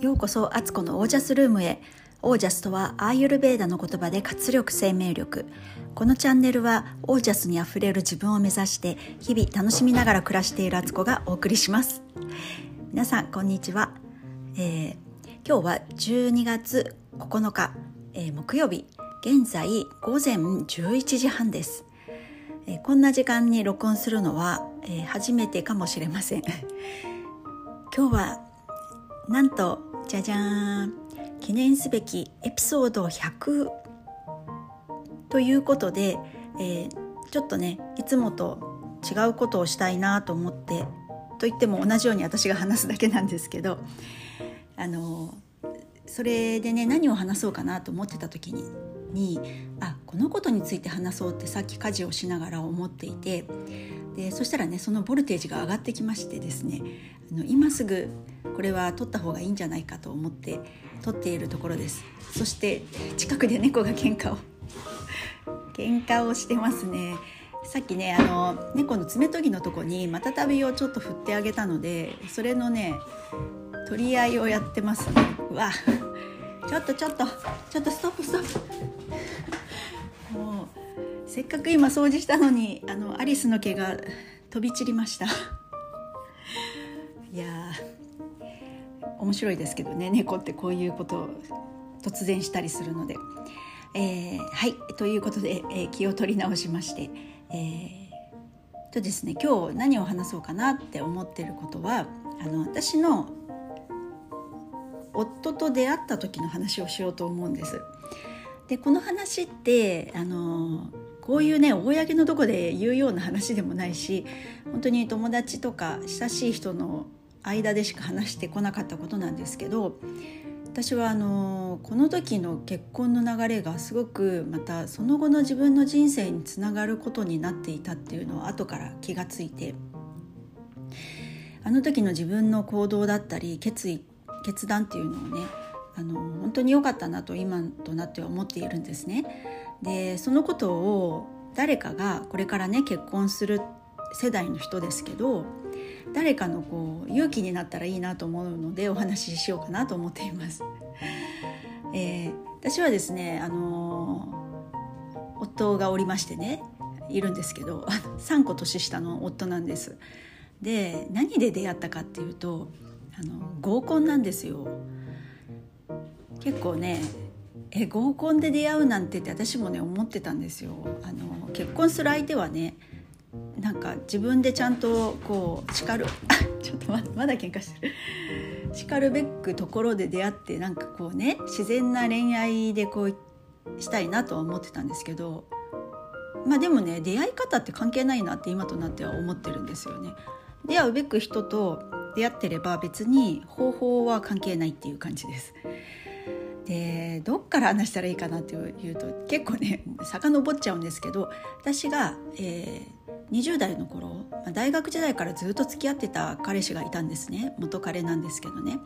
ようこそアツコのオージャスルームへ。オージャスとはアーユルベーダの言葉で活力生命力。このチャンネルはオージャスにあふれる自分を目指して日々楽しみながら暮らしているアツコがお送りします。皆さんこんにちは、えー、今日は12月9日、えー、木曜日。現在午前11時半です、えー、こんな時間に録音するのは、え初めてかもしれません。今日はなんとじゃじゃーん。記念すべきエピソード100ということで、えー、ちょっとねいつもと違うことをしたいなと思ってと言っても同じように私が話すだけなんですけどあのそれでね何を話そうかなと思ってた時ににあこのことについて話そうってさっき家事をしながら思っていてでそしたらねそのボルテージが上がってきましてですねあの今すぐこれは取った方がいいんじゃないかと思って取っているところです。そして近くで猫が喧嘩を 喧嘩をしてますね。さっきねあの猫の爪研ぎのとこにまたたびをちょっと振ってあげたのでそれのね取り合いをやってます。ねわちょっとちょっとちょっとストップストップ。もうせっかく今掃除したのにあのアリスの毛が飛び散りました。いや面白いですけどね猫ってこういうことを突然したりするので。えー、はいということで、えー、気を取り直しまして、えー、とですね今日何を話そうかなって思ってることはあの私の夫と出会った時の話をしようと思うんです。でこの話ってあのこういうね公のとこで言うような話でもないし本当に友達とか親しい人の間でしか話してこなかったことなんですけど私はあのこの時の結婚の流れがすごくまたその後の自分の人生につながることになっていたっていうのを後から気がついてあの時の自分の行動だったり決意決断っていうのをねあの本当に良かったなと今となっては思っているんですね。でそのことを誰かがこれからね結婚する世代の人ですけど誰かのこう勇気になったらいいなと思うのでお話ししようかなと思っています。えー、私はですね、あのー、夫がおりましてねいるんですけど 3個年下の夫なんです。で何で出会ったかっていうとあの合コンなんですよ。結構ねえ合コンで出会うなんてって私もね思ってたんですよ。あの結婚する相手はねなんか自分でちゃんとこう叱る ちょっとままだ喧嘩してる叱るべくところで出会ってなんかこうね自然な恋愛でこうしたいなとは思ってたんですけどまあでもね出会い方って関係ないなって今となっては思ってるんですよね。出会うべく人と出会ってれば別に方法は関係ないっていう感じです。でどっから話したらいいかなっていうと結構ね遡っちゃうんですけど私が、えー、20代の頃大学時代からずっと付き合ってた彼氏がいたんですね。元彼なんですけどね。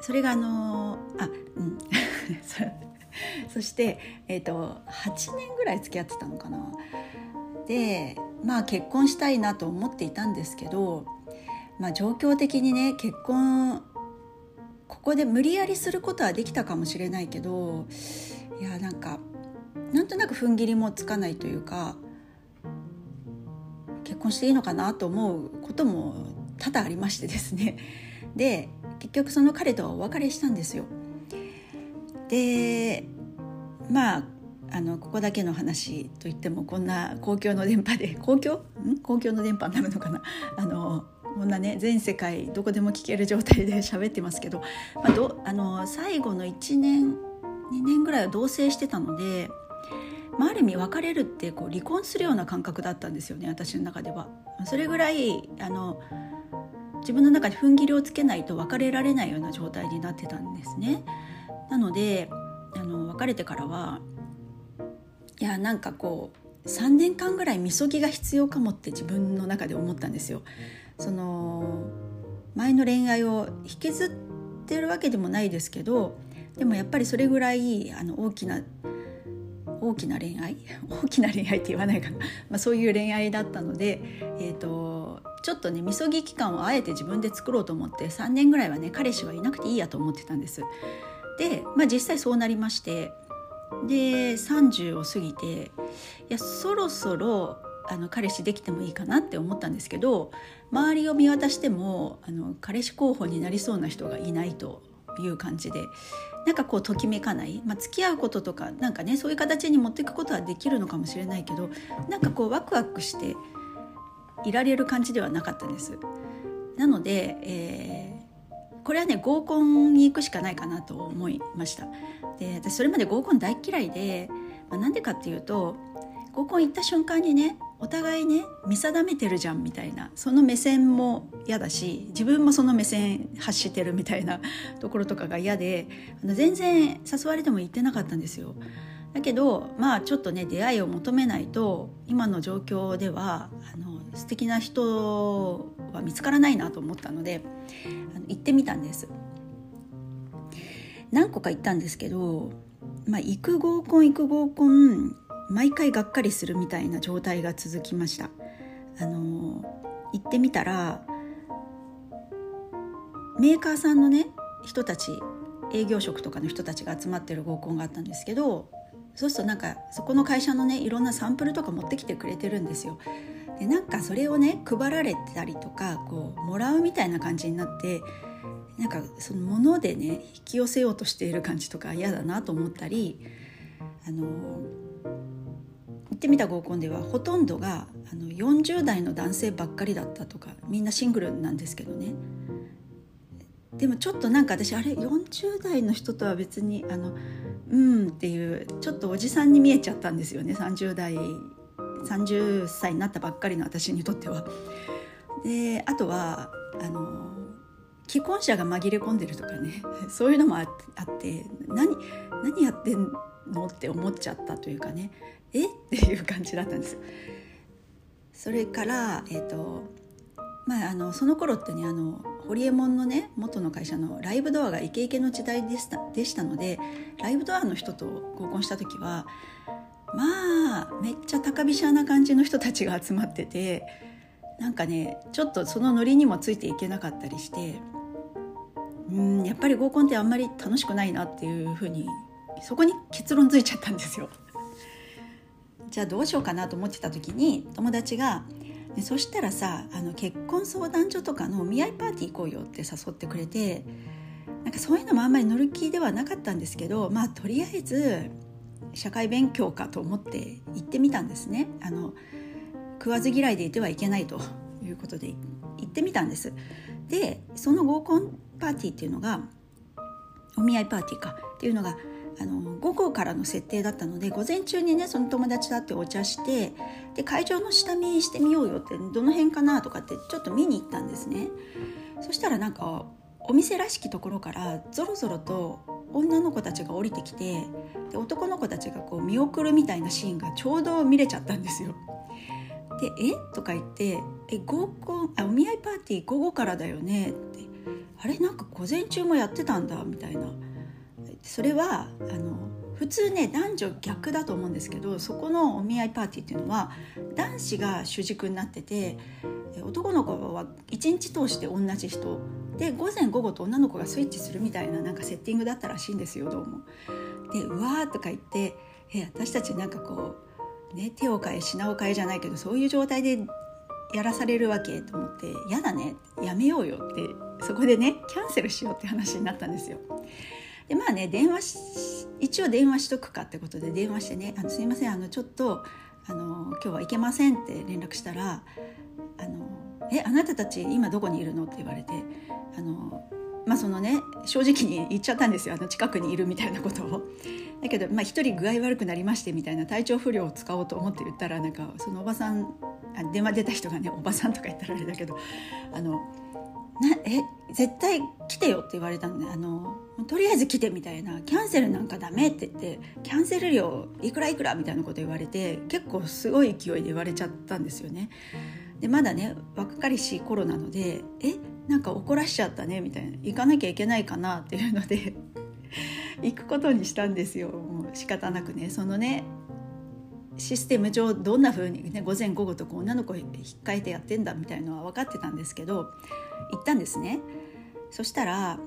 それがあのあうん。そして、えーと、8年ぐらい付き合ってたのかな。でまあ結婚したいなと思っていたんですけど、まあ、状況的にね結婚ここで無理やりすることはできたかもしれないけどいやなんかなんとなく踏ん切りもつかないというか婚していいのかなと思うことも多々ありましてですね。で結局その彼とはお別れしたんですよ。でまああのここだけの話といってもこんな公共の電波で 公共？ん？公共の電波になるのかな？あのこんなね全世界どこでも聞ける状態で 喋ってますけど,、まあ、どあの最後の1年2年ぐらいは同棲してたのでまあ、ある意味別れるってこう離婚するような感覚だったんですよね私の中では。それぐらいあの自分の中で踏ん切りをつけないと別れられないような状態になってたんですね。なのであの別れてからはいやなんかこう3年間ぐらいみそぎが必要かもって自分の中で思ったんですよ。その前の恋愛を引きずってるわけでもないですけどでもやっぱりそれぐらいあの大きな大きな恋愛？大きな恋愛って言わないかな、まあ、そういう恋愛だったので、えーと、ちょっとねみそぎ期間をあえて自分で作ろうと思って3年ぐらいはね彼氏はいなくていいやと思ってたんです。で、まあ、実際そうなりましてで30を過ぎていやそろそろあの彼氏できてもいいかなって思ったんですけど周りを見渡してもあの彼氏候補になりそうな人がいないという感じでなんかこうときめかない、まあ、付き合うこととかなんかねそういう形に持っていくことはできるのかもしれないけどなんかこうワクワクしていられる感じではなかったんです。なので、えー、これはね合コンに行くしかないかなと思いました。で私それまで合コン大嫌いで、まあ、なんでかっていうと合コン行った瞬間にねお互いね見定めてるじゃんみたいなその目線も嫌だし自分もその目線発してるみたいな ところとかが嫌であの全然誘われても行ってなかったんですよ。だけどまあちょっとね出会いを求めないと今の状況ではあの素敵な人は見つからないなと思ったのであの行ってみたんです。何個か行ったんですけど、まあ、行く合コン行く合コン毎回がっかりするみたいな状態が続きましたあの行ってみたらメーカーさんのね人たち営業職とかの人たちが集まってる合コンがあったんですけどそうするとなんかそこの会社のねいろんなサンプルとか持ってきてくれてるんですよ。でなんかそれをね配られたりとかこうもらうみたいな感じになってなんかそのものでね引き寄せようとしている感じとか嫌だなと思ったりあのってみた合コンではほとんどがあの40代の男性ばっかりだったとかみんなシングルなんですけどね。でもちょっとなんか私あれ40代の人とは別にあのうんっていうちょっとおじさんに見えちゃったんですよね。30代30歳になったばっかりの私にとっては。であとはあの既婚者が紛れ込んでるとかね。そういうのもあって何何やってんのって思っちゃったというかね。え？っていう感じだったんです。それからえ、ー、とまああのその頃ってねあのホリエモンのね元の会社のライブドアがイケイケの時代でしたでしたのでライブドアの人と合コンした時はまあめっちゃ高飛車な感じの人たちが集まっててなんかねちょっとそのノリにもついていけなかったりしてうんやっぱり合コンってあんまり楽しくないなっていうふうにそこに結論ついちゃったんですよ。じゃあどうしようかなと思ってた時に友達が「そしたらさあの結婚相談所とかのお見合いパーティー行こうよ」って誘ってくれてなんかそういうのもあんまり乗る気ではなかったんですけどまあとりあえず社会勉強かと思って行ってみたんですね。あの食わず嫌いでいてはいけないと いうことで行ってみたんです。でその合コンパーティーっていうのがお見合いパーティーかっていうのがあの午後からの設定だったので午前中にねその友達だってお茶してで会場の下見してみようよってどの辺かなとかってちょっと見に行ったんですねそしたらなんかお店らしきところからぞろぞろと女の子たちが降りてきてで男の子たちがこう見送るみたいなシーンがちょうど見れちゃったんですよ。で「え？とか言って「え合コンあお見合いパーティー午後からだよね」って「あれ？なんか午前中もやってたんだ」みたいな。それはあの普通ね男女逆だと思うんですけどそこのお見合いパーティーっていうのは男子が主軸になってて男の子は一日通して同じ人で午前午後と女の子がスイッチするみたいななんかセッティングだったらしいんですよどうも。でうわーとか言ってえ私たちなんかこう、ね、手を変え品を変えじゃないけどそういう状態でやらされるわけと思って「やだねやめようよ」ってそこでねキャンセルしようって話になったんですよ。でまあね電話一応電話しとくかってことで電話してね「あのすいませんあのちょっとあの今日は行けません」って連絡したら「あのえあなたたち今どこにいるの?」って言われてあのまあそのね正直に言っちゃったんですよあの近くにいるみたいなことを。だけどまあ人具合悪くなりましてみたいな体調不良を使おうと思って言ったらなんかそのおばさんあ電話出た人がねおばさんとか言ったらあれだけどあのなえ絶対来てよって言われたんであのとりあえず来てみたいな。キャンセルなんかダメって言ってキャンセル料いくらいくらみたいなこと言われて結構すごい勢いで言われちゃったんですよね。でまだね若かりしい頃なのでえなんか怒らしちゃったねみたいな。行かなきゃいけないかなっていうので行くことにしたんですよ。もう仕方なくね。そのねシステム上どんな風にね午前午後とこう女の子引っかえてやってんだみたいのは分かってたんですけど行ったんですね。そしたら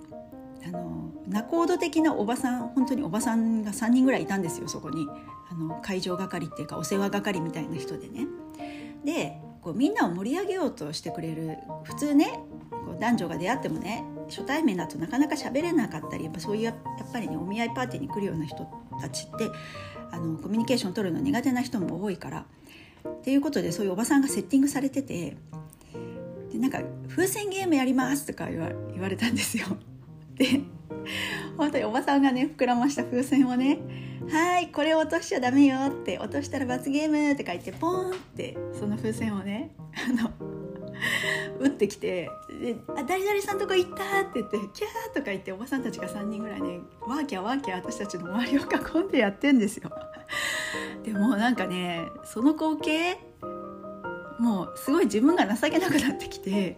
あの仲人的なおばさん本当におばさんが3人ぐらいいたんですよそこに。あの会場係っていうかお世話係みたいな人でね。でこうみんなを盛り上げようとしてくれる普通ねこう男女が出会ってもね初対面だとなかなか喋れなかったりやっぱそういうやっぱりねお見合いパーティーに来るような人たちってあのコミュニケーション取るの苦手な人も多いからっていうことでそういうおばさんがセッティングされててでなんか「風船ゲームやります」とか言わ言われたんですよ。で本当におばさんがね膨らました風船をね「はいこれ落としちゃダメよ」って「落としたら罰ゲーム」って書いてポーンってその風船をねあの打ってきて「あ誰々さんとこ行った」って言って「キャー」とか言っておばさんたちが3人ぐらいねワーキャーワーキャー私たちの周りを囲んでやってんですよ。でもなんかねその光景もうすごい自分が情けなくなってきて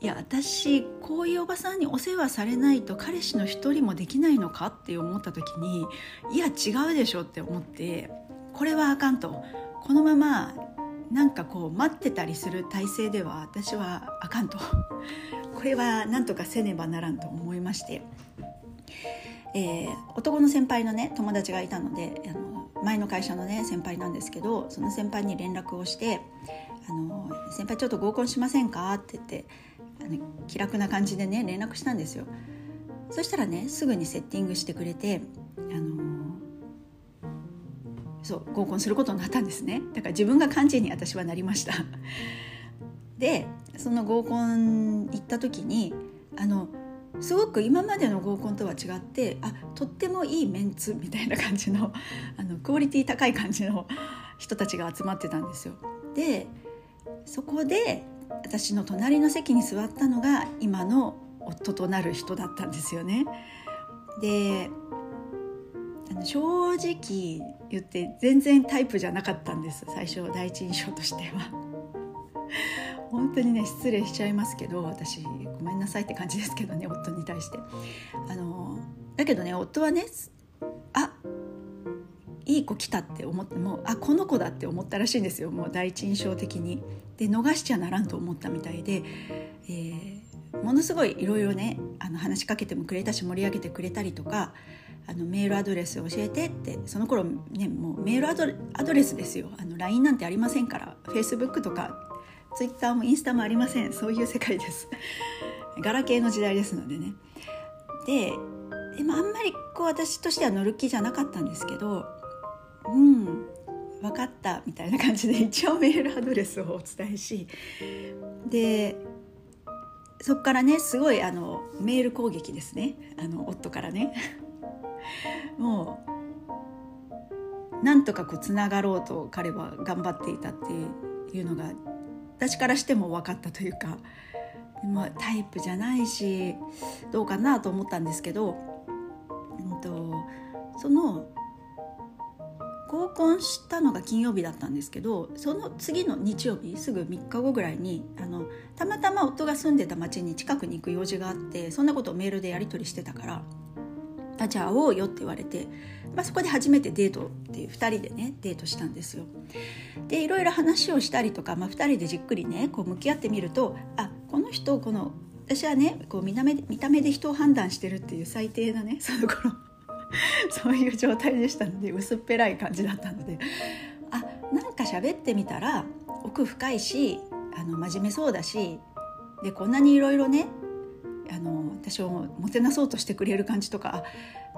いや私こういうおばさんにお世話されないと彼氏の一人もできないのかって思った時にいや違うでしょって思ってこれはあかんとこのままなんかこう待ってたりする体制では私はあかんと これはなんとかせねばならんと思いまして、えー、男の先輩のね友達がいたのであの前の会社のね先輩なんですけどその先輩に連絡をして「あの先輩ちょっと合コンしませんか?」って言ってあの気楽な感じでね連絡したんですよそしたらねすぐにセッティングしてくれてあのそう合コンすることになったんですねだから自分が幹事に私はなりました でその合コン行った時にあのすごく今までの合コンとは違ってあとってもいいメンツみたいな感じのあのクオリティ高い感じの 人たちが集まってたんですよ。でそこで私の隣の席に座ったのが今の夫となる人だったんですよね。で正直言って全然タイプじゃなかったんです最初第一印象としては。本当にね失礼しちゃいますけど私ごめんなさいって感じですけどね夫に対して。あのだけどね夫はねあいい子来たって思ってもあこの子だって思ったらしいんですよもう第一印象的に。で逃しちゃならんと思ったみたいで、えー、ものすごいいろいろねあの話しかけてもくれたし盛り上げてくれたりとかあのメールアドレス教えてってその頃ねもうメールアドレスですよ。あの LINE なんてありませんから Facebook とか Twitter もインスタもありません。そういう世界です。ガラケーの時代ですのでね。ででもあんまりこう私としては乗る気じゃなかったんですけどうん分かったみたいな感じで一応メールアドレスをお伝えしでそこからねすごいあのメール攻撃ですね。あの夫からね。なんとかこうつながろうと彼は頑張っていたっていうのが私からしても分かったというか、まあ、タイプじゃないしどうかなと思ったんですけど、うんと、その合コンしたのが金曜日だったんですけどその次の日曜日すぐ3日後ぐらいにあのたまたま夫が住んでた町に近くに行く用事があってそんなことをメールでやり取りしてたからあじゃあ会おうよって言われて、まあ、そこで初めてデートっていう2人でねデートしたんですよ。でいろいろ話をしたりとか、まあ、2人でじっくりねこう向き合ってみるとあこの人この私はねこう見た目見た目で人を判断してるっていう最低なねその頃 そういう状態でしたので薄っぺらい感じだったのであなんか喋ってみたら奥深いしあの真面目そうだしでこんなにいろいろねあの私をもてなそうとしてくれる感じとか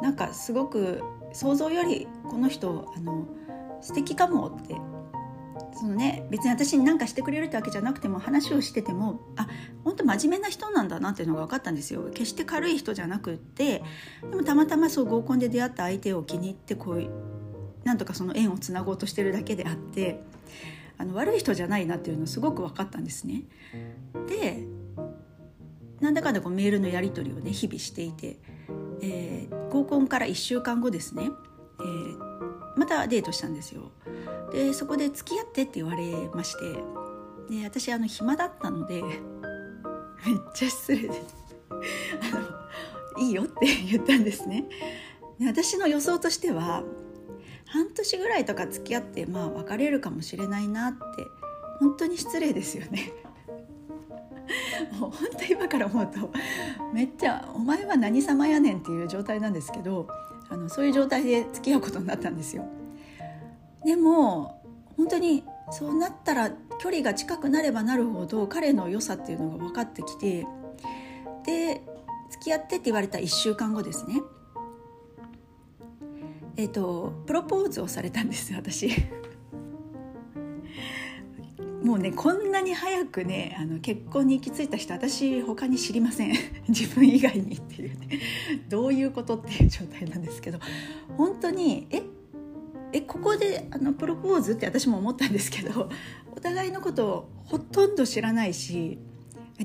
なんかすごく想像よりこの人あの素敵かもってそのね別に私に何かしてくれるってわけじゃなくても話をしててもあ本当真面目な人なんだなっていうのが分かったんですよ決して軽い人じゃなくってでもたまたまそう合コンで出会った相手を気に入ってこうなんとかその縁をつなごうとしてるだけであってあの悪い人じゃないなっていうのすごく分かったんですね。でなんだかんだこうメールのやり取りをね日々していて、えー、合コンから1週間後ですね、えー、またデートしたんですよ。でそこで付き合ってって言われましてで私あの暇だったので めっちゃ失礼です。あのいいよって言ったんですね。で私の予想としては半年ぐらいとか付き合ってまあ別れるかもしれないなって本当に失礼ですよね。もう本当今から思うとめっちゃ「お前は何様やねん」っていう状態なんですけどあのそういう状態で付き合うことになったんですよ。でも本当にそうなったら距離が近くなればなるほど彼の良さっていうのが分かってきてで付き合ってって言われた1週間後ですねえっ、とプロポーズをされたんです私もうねこんなに早くねあの結婚に行き着いた人私他に知りません。自分以外にっていうね。どういうことっていう状態なんですけど。本当にええここであのプロポーズって私も思ったんですけどお互いのことをほとんど知らないし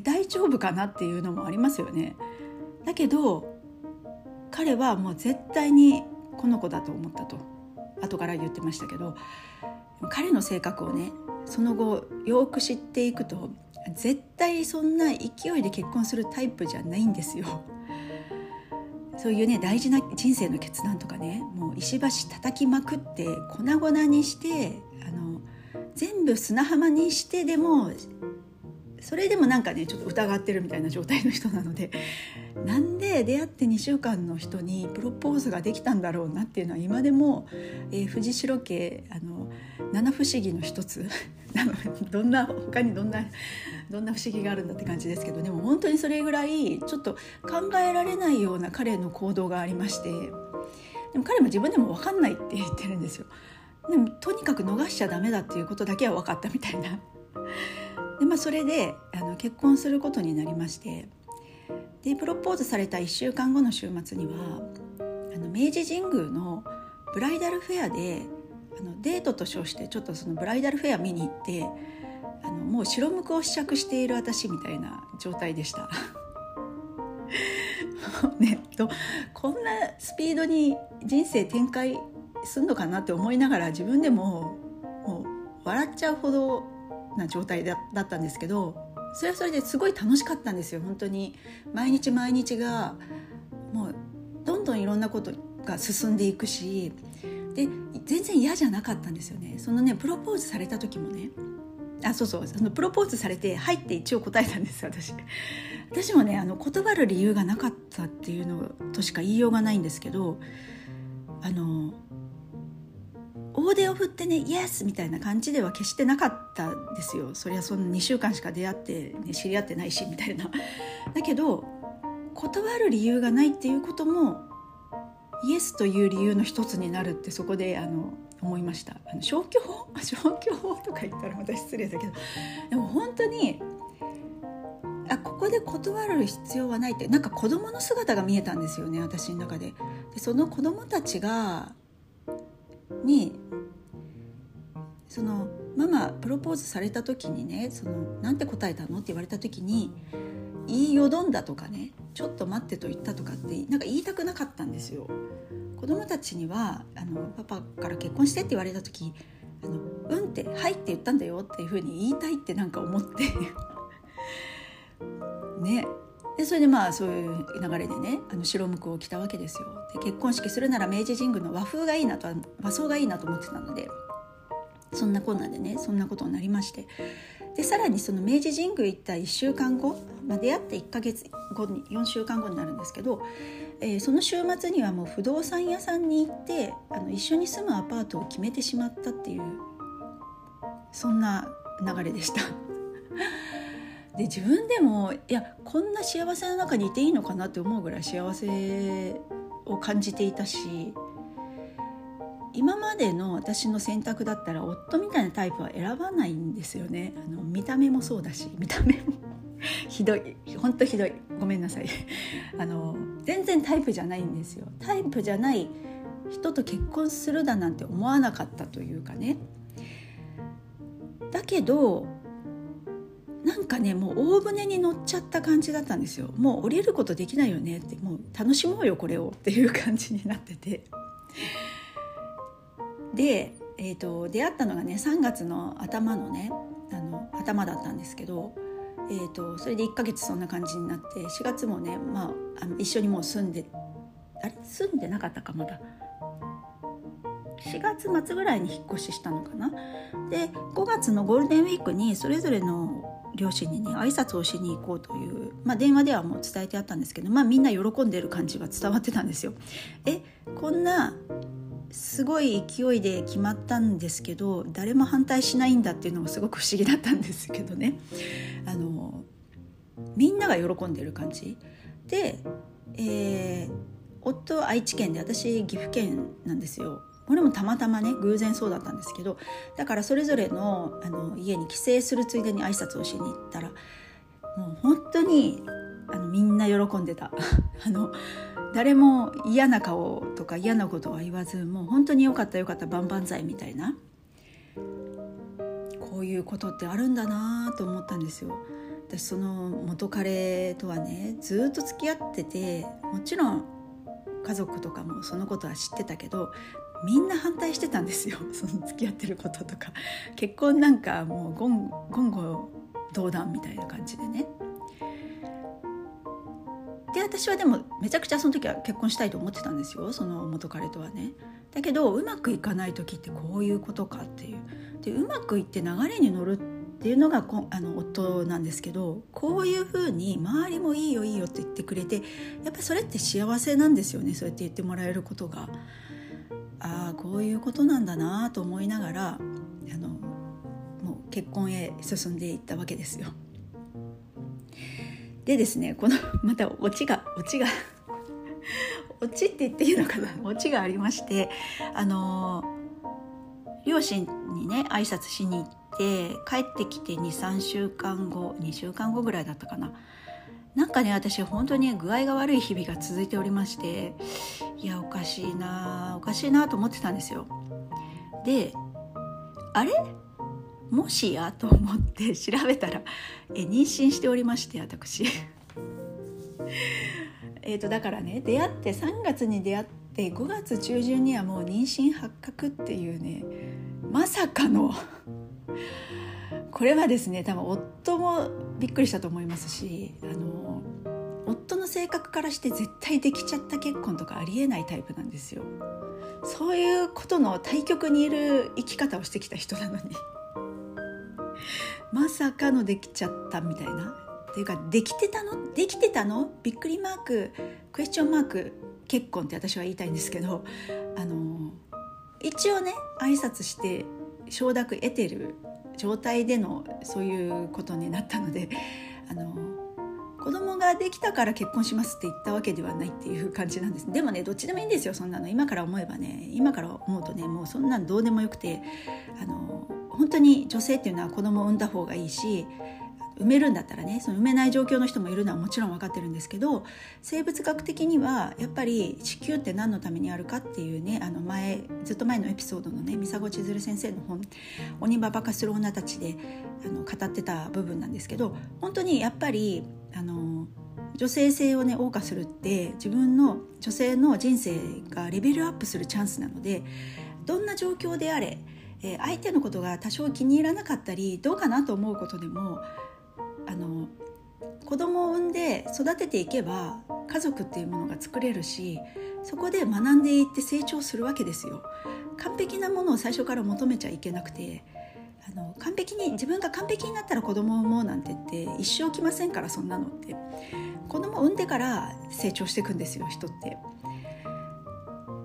大丈夫かなっていうのもありますよね。だけど彼はもう絶対にこの子だと思ったと。後から言ってましたけど彼の性格をねその後よく知っていくと絶対そんな勢いで結婚するタイプじゃないんですよ。そういうね大事な人生の決断とかねもう石橋叩きまくって粉々にしてあの全部砂浜にしてでもそれでもなんかねちょっと疑ってるみたいな状態の人なのでなんで出会って2週間の人にプロポーズができたんだろうなっていうのは今でも、えー、藤代家あの七不思議の一つ どんな他にどんなどんな不思議があるんだって感じですけどでも本当にそれぐらいちょっと考えられないような彼の行動がありましてでも彼も自分でも分かんないって言ってるんですよ。でもとにかく逃しちゃダメだっていうことだけは分かったみたいな。でまあ、それであの結婚することになりましてでプロポーズされた1週間後の週末にはあの明治神宮のブライダルフェアであのデートと称してちょっとそのブライダルフェア見に行ってあのもう白むくを試着している私みたいな状態でした。ね、とこんなスピードに人生展開すんのかなって思いながら自分でももう笑っちゃうほどな状態だったんですけどそれはそれですごい楽しかったんですよ本当に。毎日毎日がもうどんどんいろんなことが進んでいくしで全然嫌じゃなかったんですよね。そのねプロポーズされた時もねあそうそうそのプロポーズされて「はい」って一応答えたんです私。私もねあの断る理由がなかったっていうのとしか言いようがないんですけどあの大手を振ってねイエスみたいな感じでは決してなかったですよ。そりゃその2週間しか出会って、ね、知り合ってないしみたいな。だけど断る理由がないっていうこともイエスという理由の一つになるってそこであの思いました。あの消去法？消去法とか言ったらまた失礼だけど。でも本当にあここで断る必要はないってなんか子供の姿が見えたんですよね私の中で。でその子供たちがにそのママプロポーズされた時にねそのなんて答えたのって言われた時に言いよどんだとかねちょっと待ってと言ったとかってなんか言いたくなかったんですよ。子供たちにはあのパパから結婚してって言われた時「あのうん」って「はい」って言ったんだよっていうふうに言いたいってなんか思って。ね。でそれでまあそういう流れでねあの白むくを着たわけですよ。で結婚式するなら明治神宮の和風がいいなと和装がいいなと思ってたので。そんなこんなでねそんなことになりましてでさらにその明治神宮行った1週間後、まあ、出会って1ヶ月後に4週間後になるんですけど、えー、その週末にはもう不動産屋さんに行ってあの一緒に住むアパートを決めてしまったっていうそんな流れでした。で自分でもいやこんな幸せの中にいていいのかなって思うぐらい幸せを感じていたし今までの私の選択だったら夫みたいなタイプは選ばないんですよね。あの見た目もそうだし見た目も。ひどい。ほんとひどい。ごめんなさい。あの全然タイプじゃないんですよ。タイプじゃない人と結婚するだなんて思わなかったというかね。だけどなんかねもう大船に乗っちゃった感じだったんですよ。もう降りることできないよねって。もう楽しもうよこれを。っていう感じになってて。で、えーと、出会ったのがね3月の頭のねあの頭だったんですけど、えーと、それで1ヶ月そんな感じになって4月もね、まあ、あの一緒にもう住んであれ？住んでなかったかまだ。4月末ぐらいに引っ越ししたのかな？で5月のゴールデンウィークにそれぞれの両親にね挨拶をしに行こうという、まあ、電話ではもう伝えてあったんですけど、まあ、みんな喜んでる感じは伝わってたんですよ。えこんなすごい勢いで決まったんですけど誰も反対しないんだっていうのもすごく不思議だったんですけどね。あのみんなが喜んでる感じ。で、えー、夫は愛知県で私岐阜県なんですよ。これもたまたまね偶然そうだったんですけどだからそれぞれのあの家に帰省するついでに挨拶をしに行ったらもう本当にあのみんな喜んでた。あの誰も嫌な顔とか嫌なことは言わずもう本当によかったよかった万々歳みたいなこういうことってあるんだなと思ったんですよ。私その元彼とはねずっと付き合っててもちろん家族とかもそのことは知ってたけどみんな反対してたんですよ。その付き合ってることとか。結婚なんかもう言語道断みたいな感じでね。で私はでもめちゃくちゃその時は結婚したいと思ってたんですよその元彼とはねだけどうまくいかない時ってこういうことかっていうでうまくいって流れに乗るっていうのがこあの夫なんですけどこういうふうに周りもいいよいいよって言ってくれてやっぱそれって幸せなんですよねそうやって言ってもらえることが。ああこういうことなんだなと思いながらあのもう結婚へ進んでいったわけですよ。でですねこの またオチがオチが オチって言っていいのかな？オチがありましてあの両親にね挨拶しに行って帰ってきて23週間後2週間後ぐらいだったかな。なんかね私本当に具合が悪い日々が続いておりましていやおかしいなおかしいなと思ってたんですよ。であれ？もしやと思って調べたらえ妊娠しておりまして私。えっとだからね出会って3月に出会って5月中旬にはもう妊娠発覚っていうねまさかのこれはですね多分夫もびっくりしたと思いますしあの夫の性格からして絶対できちゃった結婚とかありえないタイプなんですよ。そういうことの対極にいる生き方をしてきた人なのに。まさかのできちゃったみたいな。っていうかできてたの？できてたの？びっくりマーククエスチョンマーク結婚って私は言いたいんですけどあの一応ね挨拶して承諾得てる状態でのそういうことになったのであの子供ができたから結婚しますって言ったわけではないっていう感じなんです。でもねどっちでもいいんですよそんなの。今から思えばね今から思うとねもうそんなんどうでもよくてあの本当に女性っていうのは子供を産んだ方がいいし埋めるんだったらねその埋めない状況の人もいるのはもちろん分かってるんですけど生物学的にはやっぱり子宮って何のためにあるかっていうねあの前ずっと前のエピソードのね三佐千鶴先生の本「鬼ババ化する女たちで」あの語ってた部分なんですけど本当にやっぱりあの女性性をね謳歌するって自分の女性の人生がレベルアップするチャンスなのでどんな状況であれえー、相手のことが多少気に入らなかったりどうかなと思うことでもあの子供を産んで育てていけば家族っていうものが作れるしそこで学んでいって成長するわけですよ。完璧なものを最初から求めちゃいけなくてあの完璧に自分が完璧になったら子供を産もうなんて言って一生来ませんからそんなのって子供を産んでから成長していくんですよ人って。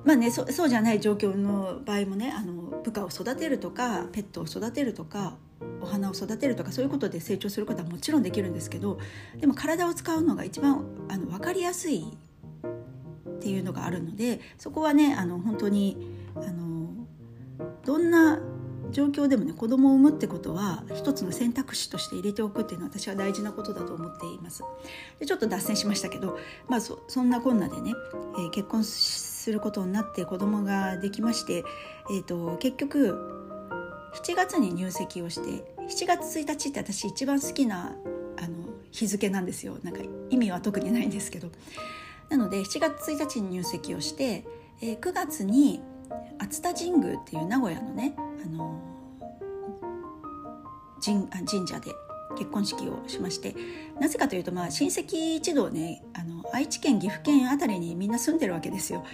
まあねそそうじゃない状況の場合もねあの部下を育てるとかペットを育てるとかお花を育てるとかそういうことで成長することはもちろんできるんですけどでも体を使うのが一番あの分かりやすいっていうのがあるのでそこはねあの本当にあのどんな状況でもね子供を産むってことは一つの選択肢として入れておくっていうのは私は大事なことだと思っています。でちょっと脱線しましたけど、まあそ、そんなこんなでね、えー、結婚することになって子供ができまして、えーと、結局7月に入籍をして7月1日って私一番好きなあの日付なんですよ。なんか意味は特にないんですけど。なので7月1日に入籍をして、えー、9月に熱田神宮っていう名古屋のねあの神神社で結婚式をしましてなぜかというとまあ親戚一同ねあの愛知県岐阜県あたりにみんな住んでるわけですよ。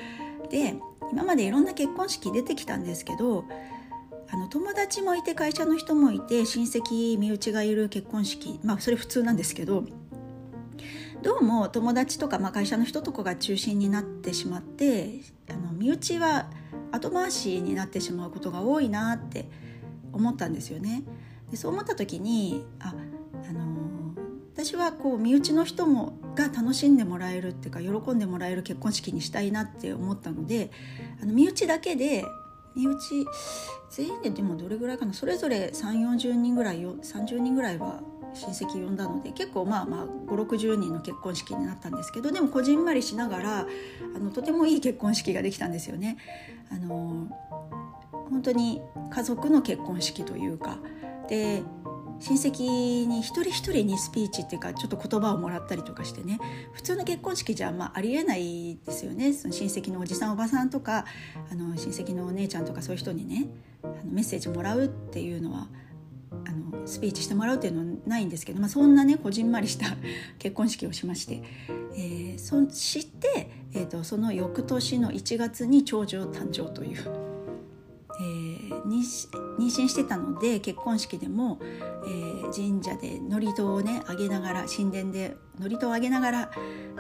で今までいろんな結婚式出てきたんですけどあの友達もいて会社の人もいて親戚身内がいる結婚式まあそれ普通なんですけどどうも友達とか、まあ、会社の人とかが中心になってしまってあの身内は後回しになってしまうことが多いなって思ったんですよね。でそう思った時にあ、あの私はこう身内の人もが楽しんでもらえるっていうか喜んでもらえる結婚式にしたいなって思ったのであの身内だけで身内全員ででもどれぐらいかなそれぞれ3 4 0人ぐらい30人ぐらいは親戚呼んだので結構まあまあ560人の結婚式になったんですけどでもこじんまりしながらあのとてもいい結婚式ができたんですよね。あの本当に家族の結婚式というかで親戚に一人一人にスピーチっていうかちょっと言葉をもらったりとかしてね。普通の結婚式じゃまあありえないですよね。その親戚のおじさんおばさんとかあの親戚のお姉ちゃんとかそういう人にねあのメッセージもらうっていうのはあのスピーチしてもらうっていうのはないんですけど、まあ、そんなねこじんまりした 結婚式をしまして、えー、そして、えーと、その翌年の1月に長女誕生という、えー、妊娠してたので結婚式でも、えー、神社で祝詞をねあげながら神殿で祝詞をあげながら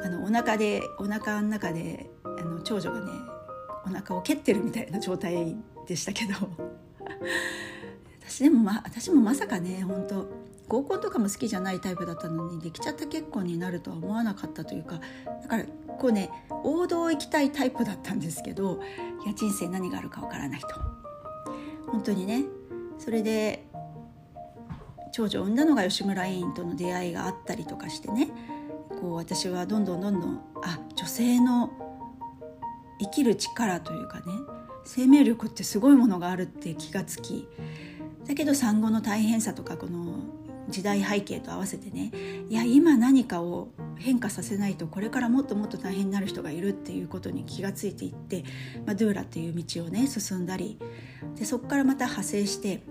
あのお腹でお腹の中であの長女がねお腹を蹴ってるみたいな状態でしたけど。私でも、ま、私もまさかね本当合コンとかも好きじゃないタイプだったのにできちゃった結婚になるとは思わなかったというかだからこうね王道行きたいタイプだったんですけどいや人生何があるかわからないと。本当にね。それで長女を産んだのが吉村委員との出会いがあったりとかしてね。こう私はどんどんどんどんあ女性の生きる力というかね。生命力ってすごいものがあるって気がつき。だけど産後の大変さとかこの時代背景と合わせてねいや今何かを変化させないとこれからもっともっと大変になる人がいるっていうことに気がついていって、まあ、ドゥーラっていう道をね進んだりでそこからまた派生して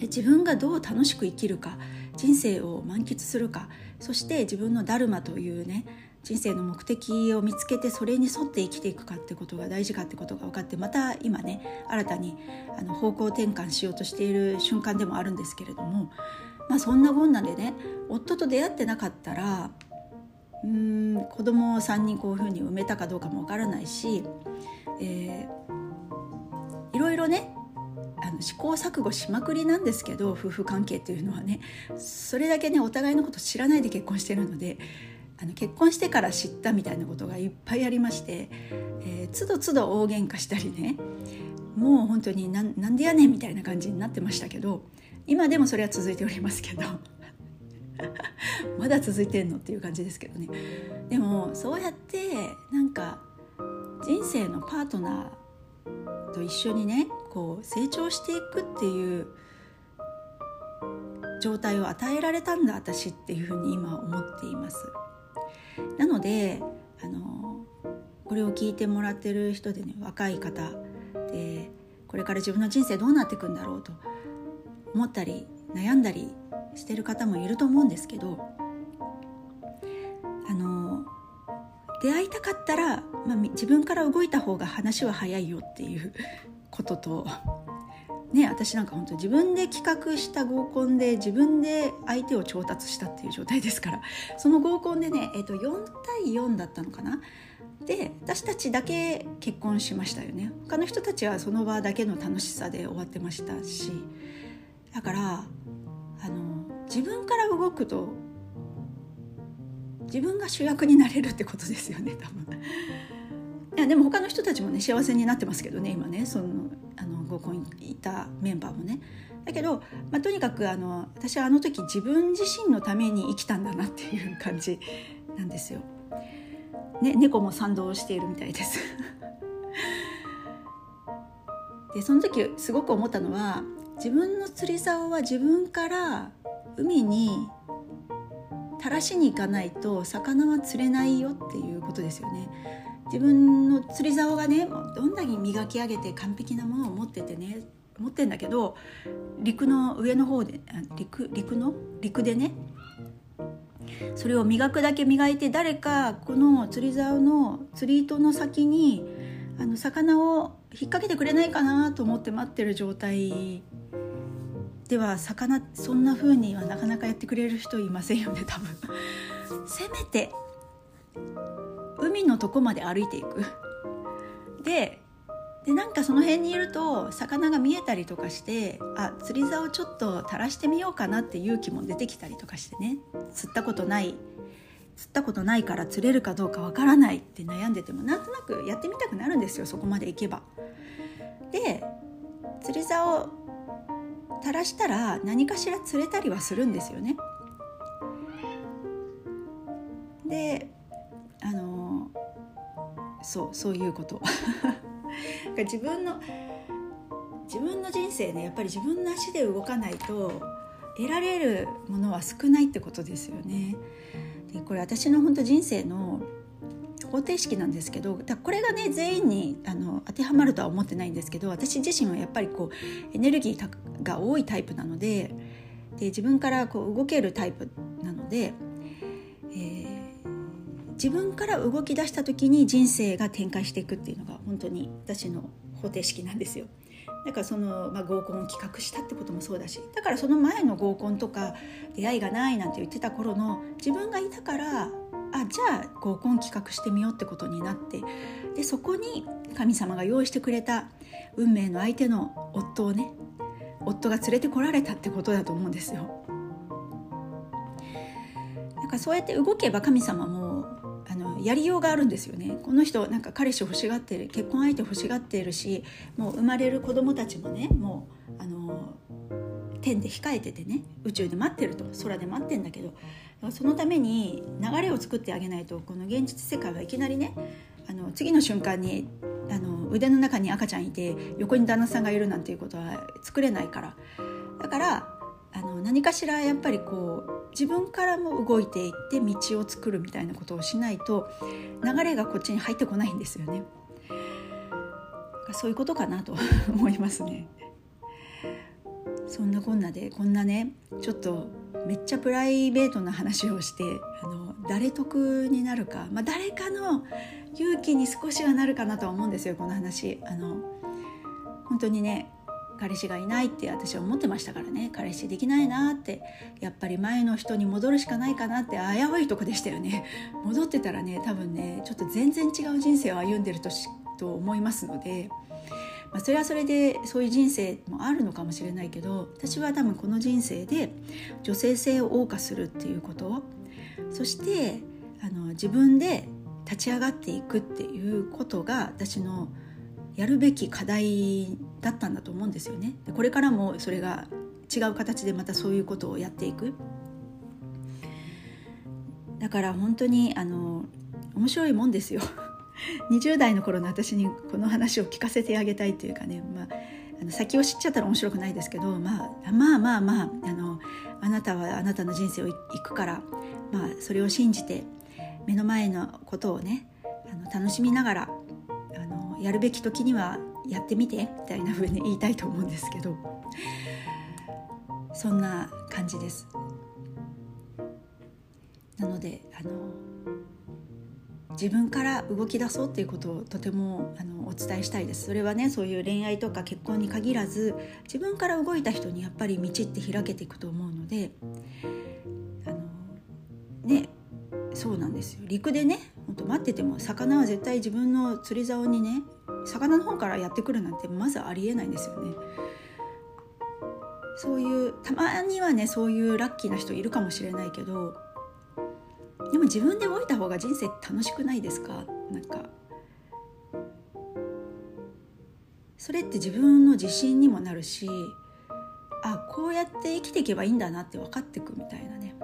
自分がどう楽しく生きるか人生を満喫するかそして自分のダルマというね人生の目的を見つけてそれに沿って生きていくかってことが大事かってことが分かってまた今ね新たにあの方向転換しようとしている瞬間でもあるんですけれども、まあ、そんなこんなでね夫と出会ってなかったらうーん子供を3人こういうふうに産めたかどうかも分からないし、えー、いろいろねあの試行錯誤しまくりなんですけど夫婦関係っていうのはねそれだけねお互いのこと知らないで結婚してるのであの結婚してから知ったみたいなことがいっぱいありまして、えー、つどつど大喧嘩したりねもう本当になんでやねんみたいな感じになってましたけど今でもそれは続いておりますけど まだ続いてんのっていう感じですけどねでもそうやってなんか人生のパートナーと一緒にねこう成長していくっていう状態を与えられたんだ私っていうふうに今思っています。なのであのこれを聞いてもらってる人でね若い方でこれから自分の人生どうなっていくんだろうと思ったり悩んだりしてる方もいると思うんですけどあの出会いたかったら、まあ、自分から動いた方が話は早いよっていう こととね、私なんか本当自分で企画した合コンで自分で相手を調達したっていう状態ですからその合コンでね、えー、と4対4だったのかな？で私たちだけ結婚しましたよね。他の人たちはその場だけの楽しさで終わってましたしだからあの自分から動くと自分が主役になれるってことですよね多分。いやでも他の人たちもね幸せになってますけどね今ねそのあの合コンいたメンバーもね。だけど、まあ、とにかくあの私はあの時自分自身のために生きたんだなっていう感じなんですよ。ね、猫も賛同しているみたいですでその時すごく思ったのは自分の釣り竿は自分から海に垂らしに行かないと魚は釣れないよっていうことですよね。自分の釣り竿がねどんだけ磨き上げて完璧なものを持っててね持ってんだけど陸の上の方で陸陸の陸でねそれを磨くだけ磨いて誰かこの釣り竿の釣り糸の先にあの魚を引っ掛けてくれないかなと思って待ってる状態では魚そんな風にはなかなかやってくれる人いませんよね 多分。せめて海のとこまで歩いていく。ででなんかその辺にいると魚が見えたりとかしてあ釣り竿をちょっと垂らしてみようかなって勇気も出てきたりとかしてね。釣ったことない釣ったことないから釣れるかどうかわからないって悩んでてもなんとなくやってみたくなるんですよそこまで行けば。で釣り竿垂らしたら何かしら釣れたりはするんですよね。であのそうそういうこと 自分の自分の人生ねやっぱり自分の足で動かないと得られるものは少ないってことですよね。でこれ私の本当人生の方程式なんですけどだこれがね全員にあの当てはまるとは思ってないんですけど私自身はやっぱりこうエネルギーが多いタイプなのでで自分からこう動けるタイプなので、えー、自分から動き出した時に人生が展開していくっていうのが本当に私の方程式なんですよ。だからその、まあ、合コンを企画したってこともそうだしだからその前の合コンとか出会いがないなんて言ってた頃の自分がいたからあじゃあ合コン企画してみようってことになってでそこに神様が用意してくれた運命の相手の夫をね夫が連れてこられたってことだと思うんですよ。なんかそうやって動けば神様もあのやりようがあるんですよね。この人なんか彼氏欲しがってる結婚相手欲しがっているしもう生まれる子供たちもねもうあの天で控えててね宇宙で待ってると空で待ってんだけどそのために流れを作ってあげないとこの現実世界はいきなりねあの次の瞬間にあの腕の中に赤ちゃんいて横に旦那さんがいるなんていうことは作れないから。だからあの何かしらやっぱりこう自分からも動いていって道を作るみたいなことをしないと流れがこっちに入ってこないんですよね。そういうことかなと 思いますね。そんなこんなでこんなねちょっとめっちゃプライベートな話をしてあの誰得になるか、まあ、誰かの勇気に少しはなるかなとは思うんですよこの話。あの本当にね彼氏がいないって私は思ってましたからね。彼氏できないなってやっぱり前の人に戻るしかないかなって危ういとこでしたよね。戻ってたらね多分ねちょっと全然違う人生を歩んでるとと思いますので。まあ、それはそれでそういう人生もあるのかもしれないけど私は多分この人生で女性性を謳歌するっていうことそしてあの自分で立ち上がっていくっていうことが私のやるべき課題だったんだと思うんですよね。これからもそれが違う形でまたそういうことをやっていく。だから本当にあの面白いもんですよ。20代の頃の私にこの話を聞かせてあげたいというかね、まあ、あの先を知っちゃったら面白くないですけど、まあ、まあまあまああのあなたはあなたの人生を行くから、まあ、それを信じて目の前のことをねあの楽しみながらやるべき時にはやってみてみたいな風に言いたいと思うんですけど。そんな感じです。なのであの自分から動き出そうっていうことをとてもあのお伝えしたいです。それはねそういう恋愛とか結婚に限らず自分から動いた人にやっぱり道って開けていくと思うのであのねそうなんですよ。陸でねと待ってても魚は絶対自分の釣り竿にね魚の方からやってくるなんてまずありえないんですよね。そういうたまにはねそういうラッキーな人いるかもしれないけどでも自分で動いた方が人生楽しくないですか？なんか。それって自分の自信にもなるしあこうやって生きていけばいいんだなって分かってくみたいなね。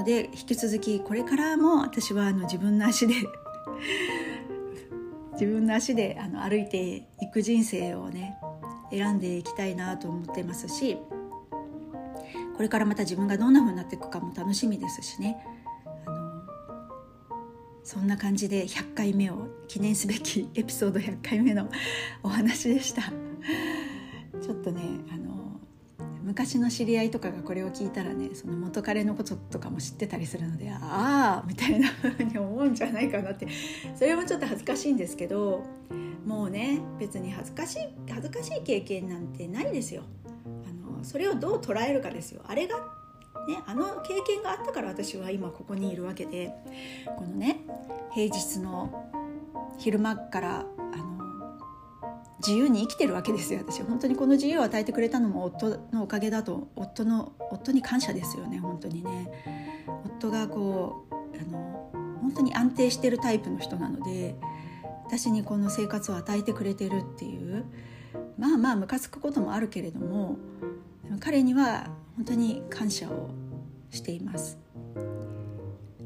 ので引き続きこれからも私はあの自分の足で 自分の足であの歩いていく人生をね選んでいきたいなと思ってますしこれからまた自分がどんな風になっていくかも楽しみですしね。あのそんな感じで100回目を記念すべきエピソード100回目のお話でした。ちょっとねあの昔の知り合いとかがこれを聞いたらねその元彼のこととかも知ってたりするのでああみたいな風に思うんじゃないかなって。それもちょっと恥ずかしいんですけどもうね別に恥ずかしい恥ずかしい経験なんてないですよ。あのそれをどう捉えるかですよ。あれがね、あの経験があったから私は今ここにいるわけでこのね平日の昼間から自由に生きてるわけですよ私本当にこの自由を与えてくれたのも夫のおかげだと夫の夫に感謝ですよね本当にね。夫がこうあの本当に安定してるタイプの人なので私にこの生活を与えてくれてるっていうまあまあムカつくこともあるけれども彼には本当に感謝をしています。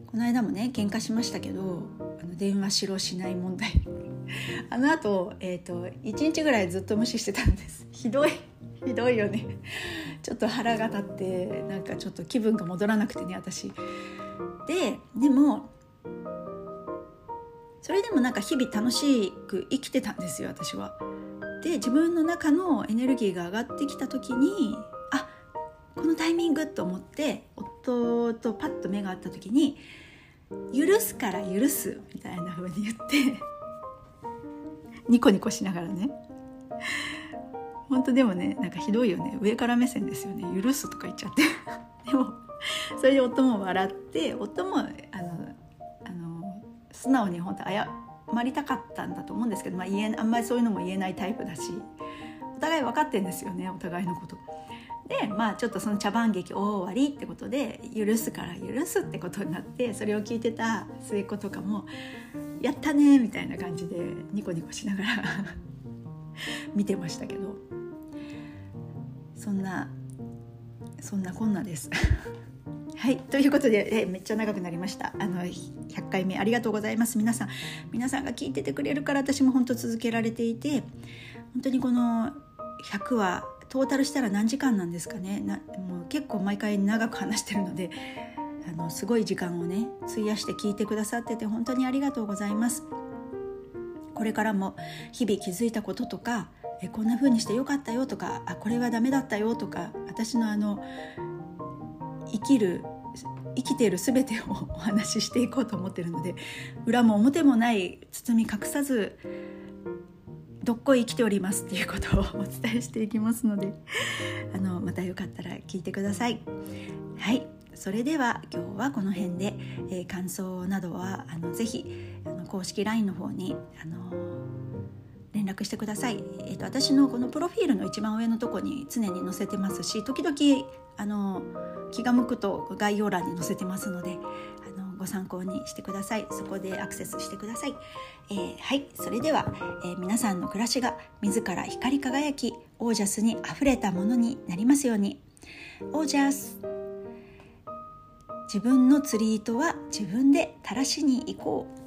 この間もね喧嘩しましたけどあの電話しろしない問題。あのあ,、えーと、1日ぐらいずっと無視してたんです。ひどい。ひどいよね。ちょっと腹が立ってなんかちょっと気分が戻らなくてね私。ででもそれでもなんか日々楽しく生きてたんですよ私は。で自分の中のエネルギーが上がってきた時にあこのタイミングと思って夫とパッと目が合った時に「許すから許す」みたいな風に言ってニコニコしながらね。本当でもねなんかひどいよね。上から目線ですよね。許すとか言っちゃって。でもそれで夫も笑って夫もあのあの素直に本当謝りたかったんだと思うんですけど、まあ、言えあんまりそういうのも言えないタイプだしお互い分かってんですよねお互いのこと。でまあちょっとその茶番劇大終わりってことで許すから許すってことになってそれを聞いてた末っ子とかも「やったね」みたいな感じでニコニコしながら 見てましたけど。そんなそんなこんなです。はいということでえめっちゃ長くなりました。あの100回目ありがとうございます。皆さん皆さんが聞いててくれるから私も本当続けられていて本当にこの100はトータルしたら何時間なんですかねなもう結構毎回長く話してるので あのすごい時間をね費やして聞いてくださってて本当にありがとうございます。これからも日々気づいたこととかえこんな風にしてよかったよとかあこれはダメだったよとか私のあの生きる生きている全てをお話ししていこうと思ってるので裏も表もない包み隠さずどっこい生きておりますっていうことをお伝えしていきますのであのまたよかったら聞いてください。はいそれでは今日はこの辺で、えー、感想などはあのぜひあの公式 LINE の方にあの連絡してください、えーと、私のこのプロフィールの一番上のとこに常に載せてますし時々あの気が向くと概要欄に載せてますのでご参考にしてください。そこでアクセスしてください、えー、はい。それでは、えー、皆さんの暮らしが自ら光り輝きオージャスにあふれたものになりますように。オージャス。自分の釣り糸は自分で垂らしに行こう。